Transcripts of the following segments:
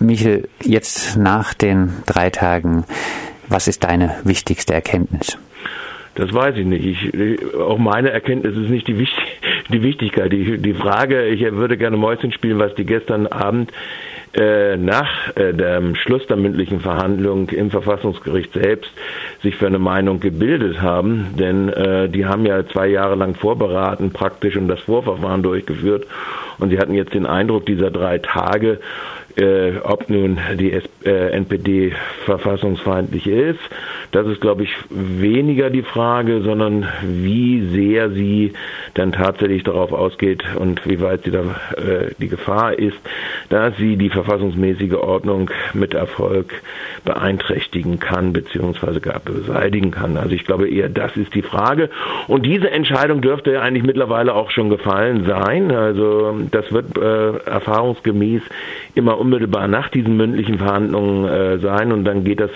Michel, jetzt nach den drei Tagen, was ist deine wichtigste Erkenntnis? Das weiß ich nicht. Ich, auch meine Erkenntnis ist nicht die, die Wichtigkeit. Die, die Frage, ich würde gerne Mäuschen spielen, was die gestern Abend äh, nach äh, dem Schluss der mündlichen Verhandlung im Verfassungsgericht selbst sich für eine Meinung gebildet haben, denn äh, die haben ja zwei Jahre lang vorberaten praktisch und das Vorverfahren durchgeführt und sie hatten jetzt den Eindruck dieser drei Tage, äh, ob nun die äh, NPD verfassungsfeindlich ist. Das ist, glaube ich, weniger die Frage, sondern wie sehr sie dann tatsächlich darauf ausgeht und wie weit sie da äh, die Gefahr ist, dass sie die verfassungsmäßige Ordnung mit Erfolg beeinträchtigen kann beziehungsweise gar beseitigen kann. Also ich glaube eher, das ist die Frage. Und diese Entscheidung dürfte ja eigentlich mittlerweile auch schon gefallen sein. Also das wird äh, erfahrungsgemäß immer unmittelbar nach diesen mündlichen Verhandlungen äh, sein und dann geht das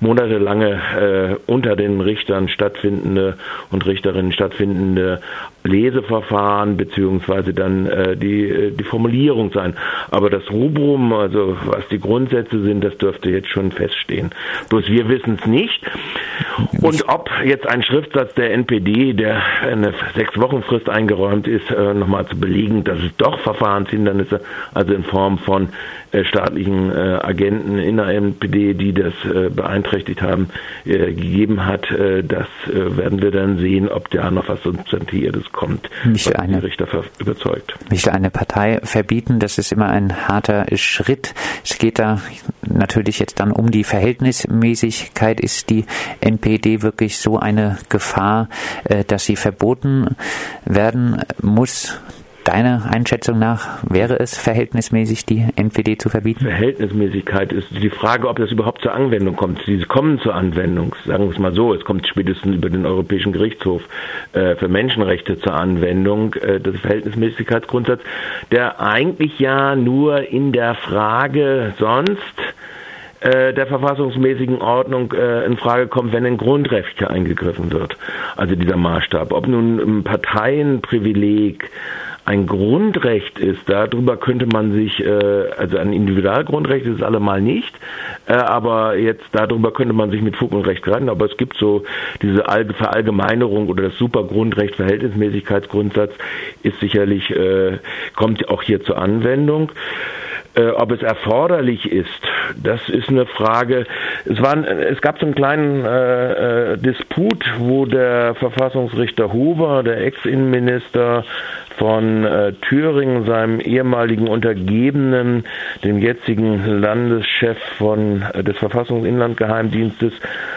monatelange äh, unter den Richtern stattfindende und Richterinnen stattfindende Leseverfahren beziehungsweise dann äh, die, äh, die Formulierung sein. Aber das Rubrum, also was die Grundsätze sind, das dürfte jetzt schon feststehen. Bloß wir wissen es nicht. Und ob jetzt ein Schriftsatz der NPD, der eine sechs Wochen Frist eingeräumt ist, äh, nochmal zu belegen, dass es doch Verfahrenshindernisse, also in Form von äh, staatlichen äh, Agenten in der NPD, die das beeinträchtigt haben, gegeben hat, das werden wir dann sehen, ob da noch was Substantiviertes kommt, mich was eine, die Richter überzeugt. Mich eine Partei verbieten, das ist immer ein harter Schritt. Es geht da natürlich jetzt dann um die Verhältnismäßigkeit. Ist die NPD wirklich so eine Gefahr, äh, dass sie verboten werden muss? Deiner Einschätzung nach wäre es verhältnismäßig, die NPD zu verbieten? Verhältnismäßigkeit ist die Frage, ob das überhaupt zur Anwendung kommt. Sie kommen zur Anwendung, sagen wir es mal so. Es kommt spätestens über den Europäischen Gerichtshof äh, für Menschenrechte zur Anwendung. Äh, das Verhältnismäßigkeitsgrundsatz, der eigentlich ja nur in der Frage sonst äh, der verfassungsmäßigen Ordnung äh, in Frage kommt, wenn in Grundrechte eingegriffen wird. Also dieser Maßstab. Ob nun ein Parteienprivileg ein Grundrecht ist, darüber könnte man sich, äh, also ein Individualgrundrecht ist es allemal nicht, äh, aber jetzt darüber könnte man sich mit Fug und Recht retten, aber es gibt so diese Verallgemeinerung oder das Supergrundrecht, Verhältnismäßigkeitsgrundsatz ist sicherlich, äh, kommt auch hier zur Anwendung. Äh, ob es erforderlich ist, das ist eine Frage. Es, war, es gab so einen kleinen äh, äh, Disput, wo der Verfassungsrichter Huber, der Ex-Innenminister, von äh, Thüringen, seinem ehemaligen Untergebenen, dem jetzigen Landeschef von, äh, des Verfassungsinlandgeheimdienstes,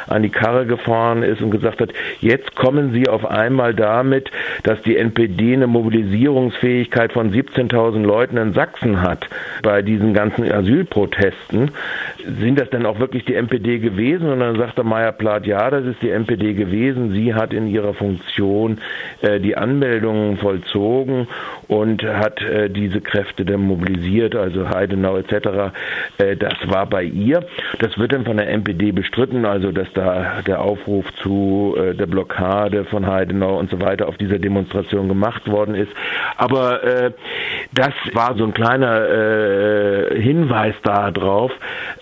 an die Karre gefahren ist und gesagt hat, jetzt kommen Sie auf einmal damit, dass die NPD eine Mobilisierungsfähigkeit von 17.000 Leuten in Sachsen hat bei diesen ganzen Asylprotesten. Sind das denn auch wirklich die NPD gewesen? Und dann sagt der Meyer-Plath, ja, das ist die NPD gewesen. Sie hat in ihrer Funktion äh, die Anmeldungen vollzogen und hat äh, diese Kräfte dann mobilisiert, also Heidenau etc. Äh, das war bei ihr. Das wird dann von der NPD bestritten, also dass da der Aufruf zu äh, der Blockade von Heidenau und so weiter auf dieser Demonstration gemacht worden ist. Aber äh, das war so ein kleiner äh, Hinweis darauf,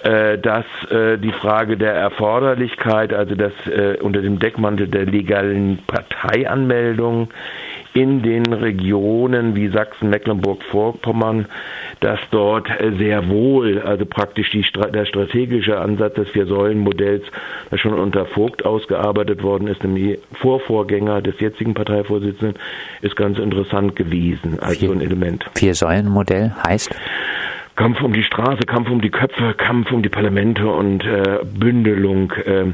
äh, dass äh, die Frage der Erforderlichkeit, also dass äh, unter dem Deckmantel der legalen Parteianmeldung in den Regionen wie Sachsen, Mecklenburg-Vorpommern, dass dort sehr wohl, also praktisch die, der strategische Ansatz des Vier-Säulen-Modells, das schon unter Vogt ausgearbeitet worden ist, dem Vorvorgänger des jetzigen Parteivorsitzenden, ist ganz interessant gewesen als so ein Element. Vier-Säulen-Modell heißt? Kampf um die Straße, Kampf um die Köpfe, Kampf um die Parlamente und äh, Bündelung äh,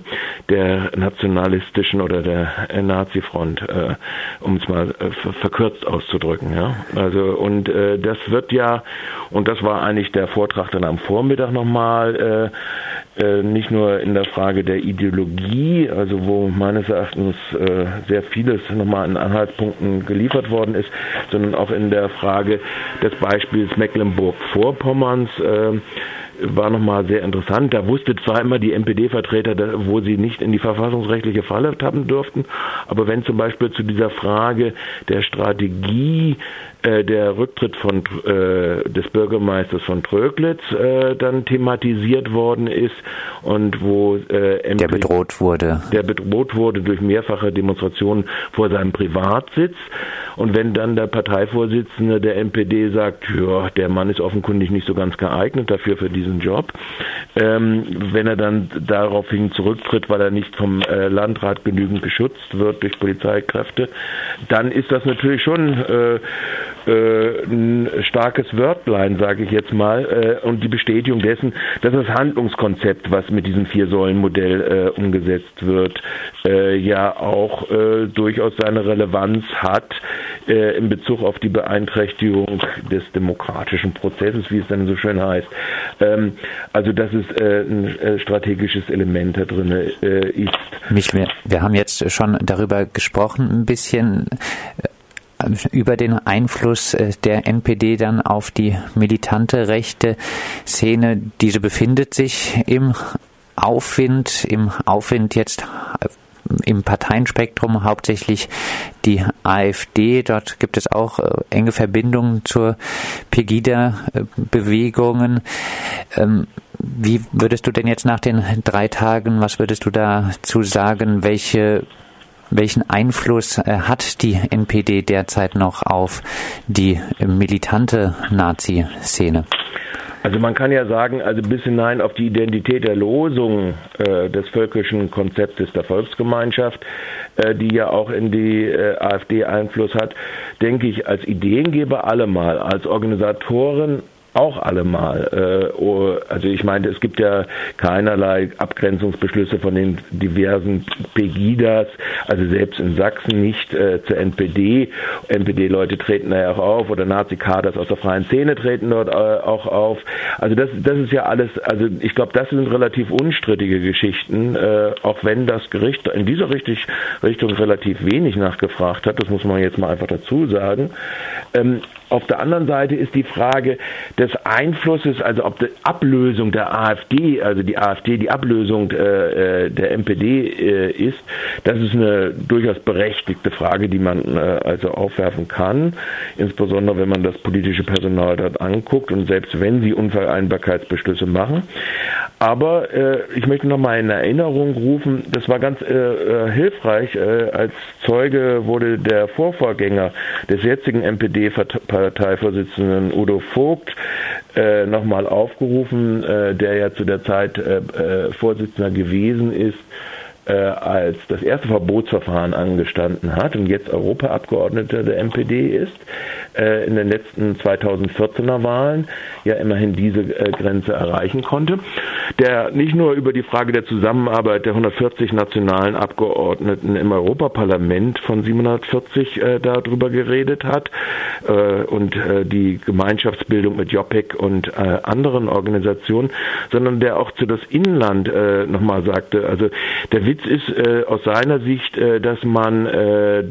der nationalistischen oder der äh, Nazi-Front, äh, um es mal äh, verkürzt auszudrücken. Ja? Also und äh, das wird ja, und das war eigentlich der Vortrag dann am Vormittag nochmal, äh, äh, nicht nur in der Frage der Ideologie, also wo meines Erachtens äh, sehr vieles nochmal in Anhaltspunkten geliefert worden ist, sondern auch in der Frage des Beispiels Mecklenburg-Vorpommern Vorpommerns äh, war nochmal sehr interessant. Da wusste zwar immer die NPD-Vertreter, wo sie nicht in die verfassungsrechtliche Falle tappen durften, aber wenn zum Beispiel zu dieser Frage der Strategie äh, der Rücktritt von, äh, des Bürgermeisters von Tröglitz äh, dann thematisiert worden ist und wo äh, MP, der bedroht wurde. Der bedroht wurde durch mehrfache Demonstrationen vor seinem Privatsitz. Und wenn dann der Parteivorsitzende der NPD sagt, ja, der Mann ist offenkundig nicht so ganz geeignet dafür für diesen Job, ähm, wenn er dann daraufhin zurücktritt, weil er nicht vom äh, Landrat genügend geschützt wird durch Polizeikräfte, dann ist das natürlich schon äh, äh, ein starkes Wörtlein, sage ich jetzt mal, äh, und die Bestätigung dessen, dass das Handlungskonzept, was mit diesem Vier-Säulen-Modell äh, umgesetzt wird, äh, ja auch durchaus seine Relevanz hat in Bezug auf die Beeinträchtigung des demokratischen Prozesses, wie es dann so schön heißt. Ähm, also dass es ein strategisches Element da drin ist. Mich, wir, wir haben jetzt schon darüber gesprochen, ein bisschen über den Einfluss äh, der NPD dann auf die militante rechte Szene. Diese befindet sich im Aufwind, im Aufwind jetzt äh, im Parteienspektrum hauptsächlich die AfD. Dort gibt es auch äh, enge Verbindungen zur Pegida-Bewegungen. Ähm, wie würdest du denn jetzt nach den drei Tagen, was würdest du dazu sagen, welche welchen Einfluss äh, hat die NPD derzeit noch auf die militante Nazi-Szene? Also man kann ja sagen, also bis hinein auf die Identität der Losung äh, des völkischen Konzeptes der Volksgemeinschaft, äh, die ja auch in die äh, AfD Einfluss hat, denke ich, als Ideengeber allemal, als Organisatoren auch allemal. Äh, oh, also ich meine, es gibt ja keinerlei Abgrenzungsbeschlüsse von den diversen Pegidas, also selbst in Sachsen nicht äh, zur NPD. NPD-Leute treten da ja auch auf oder Nazi-Kaders aus der freien Szene treten dort äh, auch auf. Also das, das ist ja alles, also ich glaube, das sind relativ unstrittige Geschichten, äh, auch wenn das Gericht in dieser richtig, Richtung relativ wenig nachgefragt hat, das muss man jetzt mal einfach dazu sagen. Ähm, auf der anderen Seite ist die Frage des Einflusses, also ob die Ablösung der AfD, also die AfD die Ablösung äh, äh der NPD äh, ist, das ist eine durchaus berechtigte Frage, die man äh, also aufwerfen kann, insbesondere wenn man das politische Personal dort anguckt und selbst wenn sie Unvereinbarkeitsbeschlüsse machen. Aber äh, ich möchte noch mal in Erinnerung rufen, das war ganz äh, hilfreich. Als Zeuge wurde der Vorvorgänger des jetzigen NPD-Parteivorsitzenden Udo Vogt äh, nochmal aufgerufen, äh, der ja zu der Zeit äh, Vorsitzender gewesen ist als das erste Verbotsverfahren angestanden hat und jetzt Europaabgeordneter der NPD ist, in den letzten 2014er Wahlen ja immerhin diese Grenze erreichen konnte, der nicht nur über die Frage der Zusammenarbeit der 140 nationalen Abgeordneten im Europaparlament von 740 äh, darüber geredet hat äh, und äh, die Gemeinschaftsbildung mit JOPEC und äh, anderen Organisationen, sondern der auch zu das Inland äh, nochmal sagte, also der Witz ist äh, aus seiner Sicht, dass man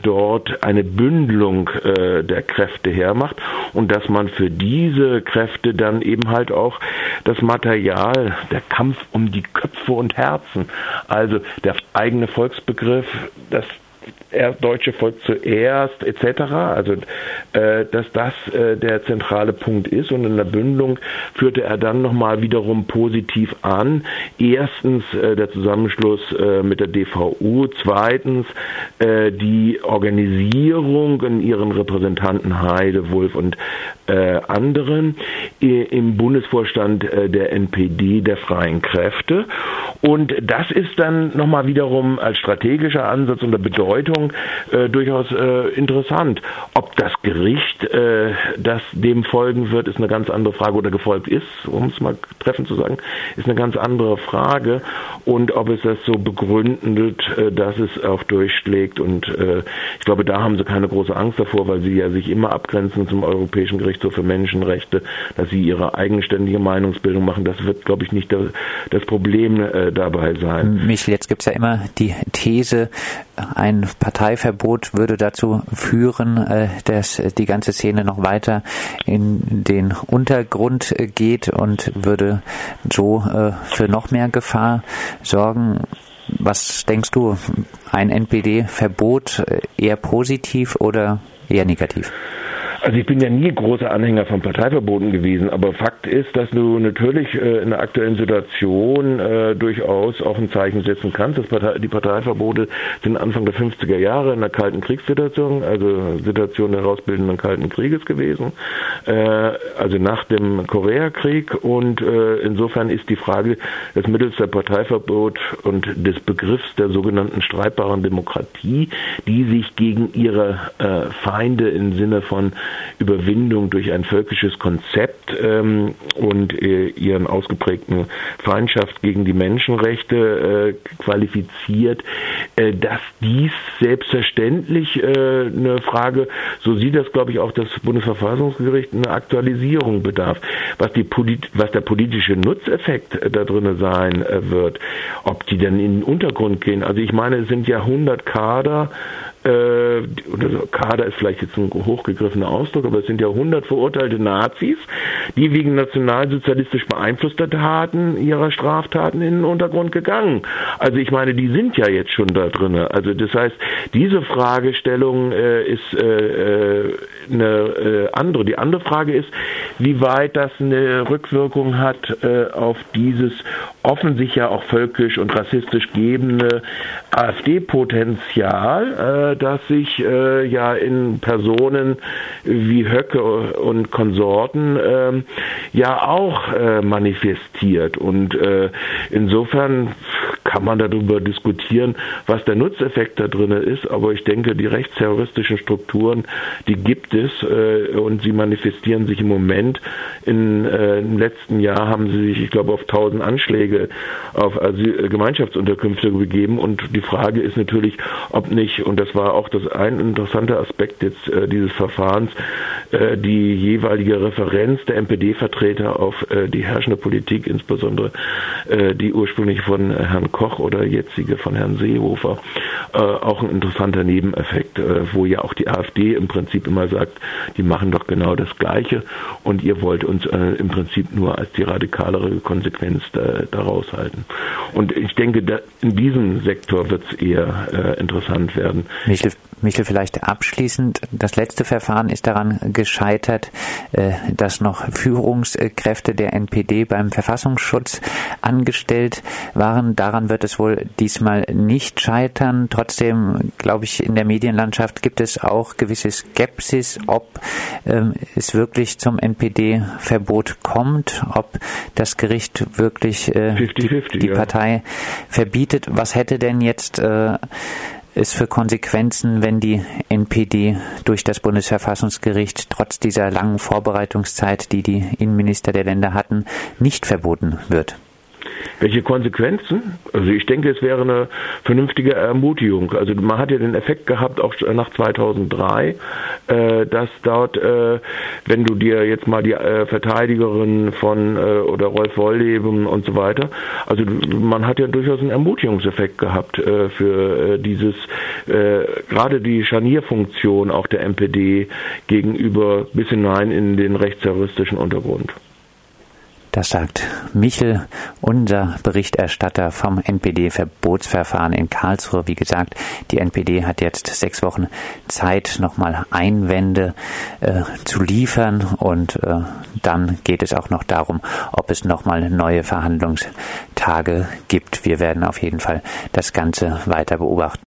dort eine Bündelung der Kräfte hermacht und dass man für diese Kräfte dann eben halt auch das Material, der Kampf um die Köpfe und Herzen, also der eigene Volksbegriff, das deutsche Volk zuerst etc. Also äh, dass das äh, der zentrale Punkt ist und in der Bündelung führte er dann nochmal wiederum positiv an. Erstens äh, der Zusammenschluss äh, mit der DVU, zweitens äh, die Organisierung in ihren Repräsentanten Heide, Wulf und äh, anderen im Bundesvorstand der NPD der Freien Kräfte und das ist dann nochmal wiederum als strategischer Ansatz und der Bedeutung äh, durchaus äh, interessant. Ob das Gericht, äh, das dem folgen wird, ist eine ganz andere Frage oder gefolgt ist, um es mal treffend zu sagen, ist eine ganz andere Frage. Und ob es das so begründet, äh, dass es auch durchschlägt. Und äh, ich glaube, da haben sie keine große Angst davor, weil sie ja sich immer abgrenzen zum Europäischen Gerichtshof für Menschenrechte, dass sie ihre eigenständige Meinungsbildung machen. Das wird, glaube ich, nicht das, das Problem äh, dabei sein. Michel, jetzt gibt es ja immer die These, ein Parteiverbot würde dazu führen, äh, dass die ganze Szene noch weiter in den Untergrund geht und würde so äh, für noch mehr Gefahr sorgen. Was denkst du, ein NPD-Verbot eher positiv oder eher negativ? Also ich bin ja nie großer Anhänger von Parteiverboten gewesen, aber Fakt ist, dass du natürlich äh, in der aktuellen Situation äh, durchaus auch ein Zeichen setzen kannst. Das Partei, die Parteiverbote sind Anfang der 50er Jahre in der Kalten Kriegssituation, also Situation der herausbildenden Kalten Krieges gewesen, äh, also nach dem Koreakrieg und äh, insofern ist die Frage des mittels der Parteiverbot und des Begriffs der sogenannten streitbaren Demokratie, die sich gegen ihre äh, Feinde im Sinne von Überwindung durch ein völkisches Konzept ähm, und äh, ihren ausgeprägten Feindschaft gegen die Menschenrechte äh, qualifiziert, äh, dass dies selbstverständlich äh, eine Frage, so sieht das glaube ich auch das Bundesverfassungsgericht, eine Aktualisierung bedarf, was, die Polit was der politische Nutzeffekt äh, da drin sein äh, wird, ob die dann in den Untergrund gehen. Also ich meine, es sind ja 100 Kader äh, Kader ist vielleicht jetzt ein hochgegriffener Ausdruck, aber es sind ja 100 verurteilte Nazis, die wegen nationalsozialistisch beeinflusster Taten ihrer Straftaten in den Untergrund gegangen. Also ich meine, die sind ja jetzt schon da drin. Also das heißt, diese Fragestellung äh, ist äh, äh eine äh, andere. Die andere Frage ist, wie weit das eine Rückwirkung hat äh, auf dieses offensichtlich ja auch völkisch und rassistisch gebende AfD-Potenzial, äh, das sich äh, ja in Personen wie Höcke und Konsorten äh, ja auch äh, manifestiert. Und äh, insofern kann man darüber diskutieren, was der Nutzeffekt da drin ist, aber ich denke, die rechtsterroristischen Strukturen, die gibt es äh, und sie manifestieren sich im Moment. In, äh, Im letzten Jahr haben sie sich, ich glaube, auf 1000 Anschläge auf Asyl Gemeinschaftsunterkünfte begeben und die Frage ist natürlich, ob nicht, und das war auch das ein interessanter Aspekt jetzt äh, dieses Verfahrens, äh, die jeweilige Referenz der NPD-Vertreter auf äh, die herrschende Politik, insbesondere äh, die ursprünglich von Herrn Koch oder jetzige von Herrn Seehofer, äh, auch ein interessanter Nebeneffekt, äh, wo ja auch die AfD im Prinzip immer sagt, die machen doch genau das Gleiche und ihr wollt uns im Prinzip nur als die radikalere Konsequenz daraus halten. Und ich denke, in diesem Sektor wird es eher interessant werden. Michel, Michel, vielleicht abschließend, das letzte Verfahren ist daran gescheitert, äh, dass noch Führungskräfte der NPD beim Verfassungsschutz angestellt waren. Daran wird es wohl diesmal nicht scheitern. Trotzdem, glaube ich, in der Medienlandschaft gibt es auch gewisse Skepsis, ob ähm, es wirklich zum NPD-Verbot kommt, ob das Gericht wirklich 50 äh, -50, die, die ja. Partei verbietet. Was hätte denn jetzt äh, es für Konsequenzen, wenn die NPD durch das Bundesverfassungsgericht trotz dieser langen Vorbereitungszeit, die die Innenminister der Länder hatten, nicht verboten wird? Welche Konsequenzen? Also ich denke, es wäre eine vernünftige Ermutigung. Also man hat ja den Effekt gehabt, auch nach 2003, äh, dass dort, äh, wenn du dir jetzt mal die äh, Verteidigerin von oder Rolf Wolleben und so weiter, also man hat ja durchaus einen Ermutigungseffekt gehabt für dieses, gerade die Scharnierfunktion auch der MPD gegenüber bis hinein in den rechtsterroristischen Untergrund. Das sagt Michel, unser Berichterstatter vom NPD-Verbotsverfahren in Karlsruhe. Wie gesagt, die NPD hat jetzt sechs Wochen Zeit, nochmal Einwände äh, zu liefern und äh, dann geht es auch noch darum, ob es nochmal neue Verhandlungstage gibt. Wir werden auf jeden Fall das Ganze weiter beobachten.